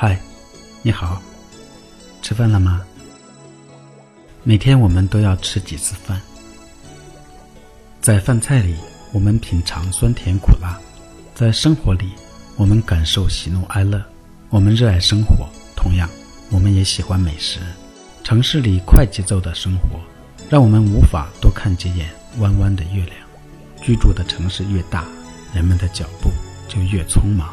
嗨你好，吃饭了吗？每天我们都要吃几次饭？在饭菜里，我们品尝酸甜苦辣；在生活里，我们感受喜怒哀乐。我们热爱生活，同样，我们也喜欢美食。城市里快节奏的生活，让我们无法多看几眼弯弯的月亮。居住的城市越大，人们的脚步就越匆忙。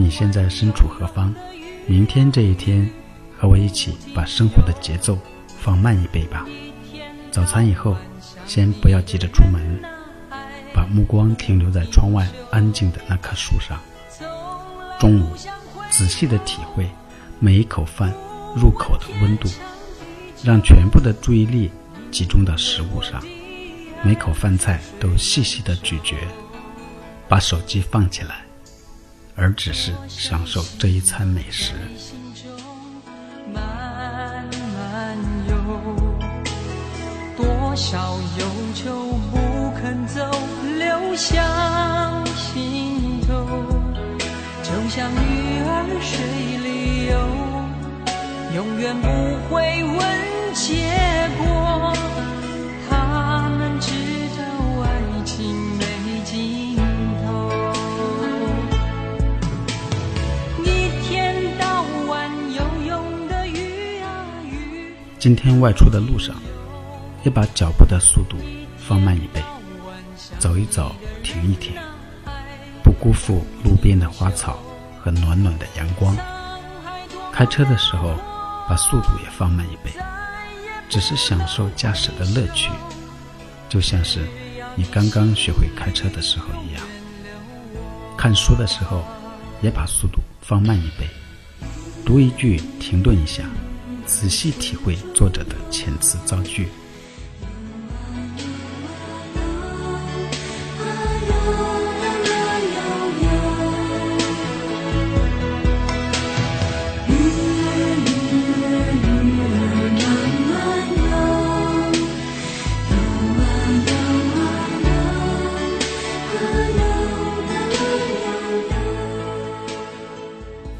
你现在身处何方，明天这一天，和我一起把生活的节奏放慢一倍吧。早餐以后，先不要急着出门，把目光停留在窗外安静的那棵树上。中午，仔细的体会每一口饭入口的温度，让全部的注意力集中到食物上，每口饭菜都细细的咀嚼，把手机放起来。而只是享受这一餐美食。慢慢游，多少忧愁不肯走，流向心头，就像鱼儿水里游，永远不会问结果。今天外出的路上，也把脚步的速度放慢一倍，走一走，停一停，不辜负路边的花草和暖暖的阳光。开车的时候，把速度也放慢一倍，只是享受驾驶的乐趣，就像是你刚刚学会开车的时候一样。看书的时候，也把速度放慢一倍，读一句停顿一下，仔细体会作者的遣词造句。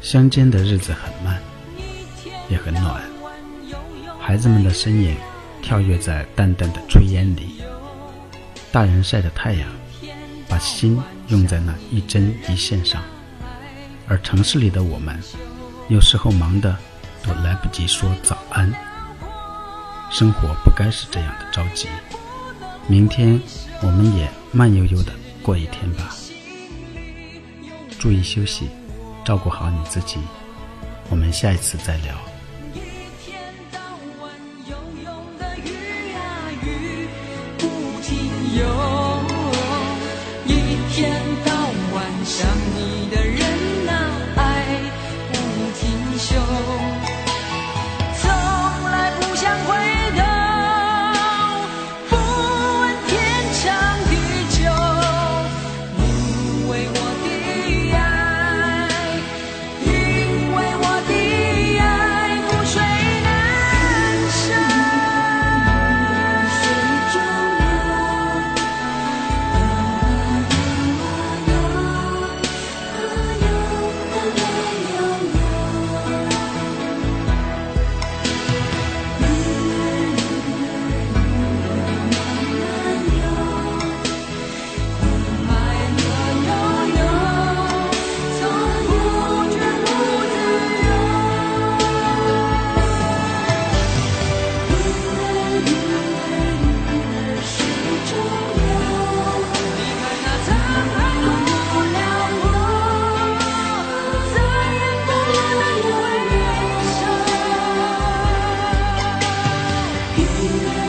乡间的日子很慢，也很暖。孩子们的身影跳跃在淡淡的炊烟里，大人晒着太阳，把心用在那一针一线上。而城市里的我们，有时候忙得都来不及说早安。生活不该是这样的着急，明天我们也慢悠悠的过一天吧。注意休息。照顾好你自己，我们下一次再聊。you.